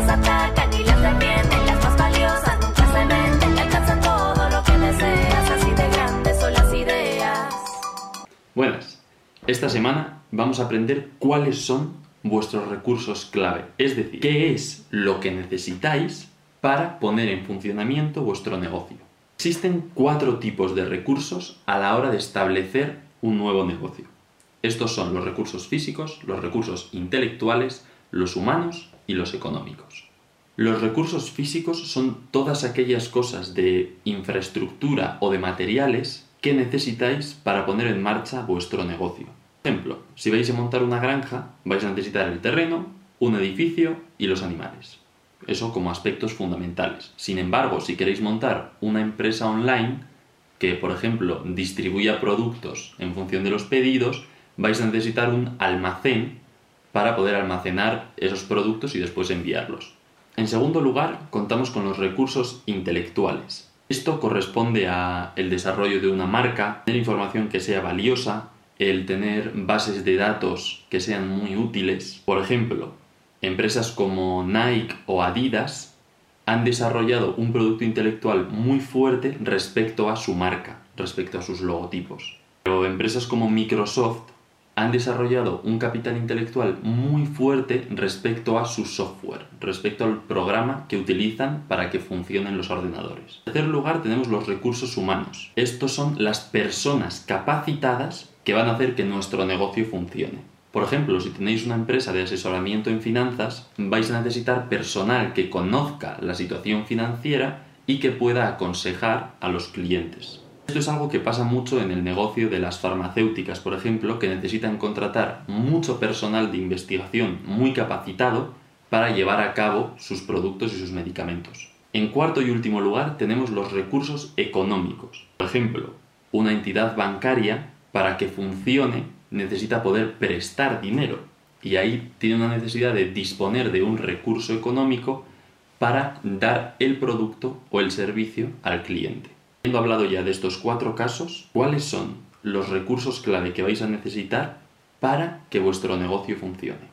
las atacan y las defienden, las más valiosas nunca se alcanzan todo lo que deseas, así de grandes son las ideas. Buenas. Esta semana vamos a aprender cuáles son vuestros recursos clave, es decir, qué es lo que necesitáis para poner en funcionamiento vuestro negocio. Existen cuatro tipos de recursos a la hora de establecer un nuevo negocio. Estos son los recursos físicos, los recursos intelectuales, los humanos y los económicos. Los recursos físicos son todas aquellas cosas de infraestructura o de materiales que necesitáis para poner en marcha vuestro negocio. Por ejemplo, si vais a montar una granja, vais a necesitar el terreno, un edificio y los animales. Eso como aspectos fundamentales. Sin embargo, si queréis montar una empresa online que, por ejemplo, distribuya productos en función de los pedidos, vais a necesitar un almacén para poder almacenar esos productos y después enviarlos. En segundo lugar, contamos con los recursos intelectuales. Esto corresponde a el desarrollo de una marca, tener información que sea valiosa, el tener bases de datos que sean muy útiles. Por ejemplo, empresas como Nike o Adidas han desarrollado un producto intelectual muy fuerte respecto a su marca, respecto a sus logotipos. Pero empresas como Microsoft han desarrollado un capital intelectual muy fuerte respecto a su software, respecto al programa que utilizan para que funcionen los ordenadores. En tercer lugar tenemos los recursos humanos. Estos son las personas capacitadas que van a hacer que nuestro negocio funcione. Por ejemplo, si tenéis una empresa de asesoramiento en finanzas, vais a necesitar personal que conozca la situación financiera y que pueda aconsejar a los clientes. Esto es algo que pasa mucho en el negocio de las farmacéuticas, por ejemplo, que necesitan contratar mucho personal de investigación muy capacitado para llevar a cabo sus productos y sus medicamentos. En cuarto y último lugar tenemos los recursos económicos. Por ejemplo, una entidad bancaria para que funcione necesita poder prestar dinero y ahí tiene una necesidad de disponer de un recurso económico para dar el producto o el servicio al cliente. Habiendo hablado ya de estos cuatro casos, ¿cuáles son los recursos clave que vais a necesitar para que vuestro negocio funcione?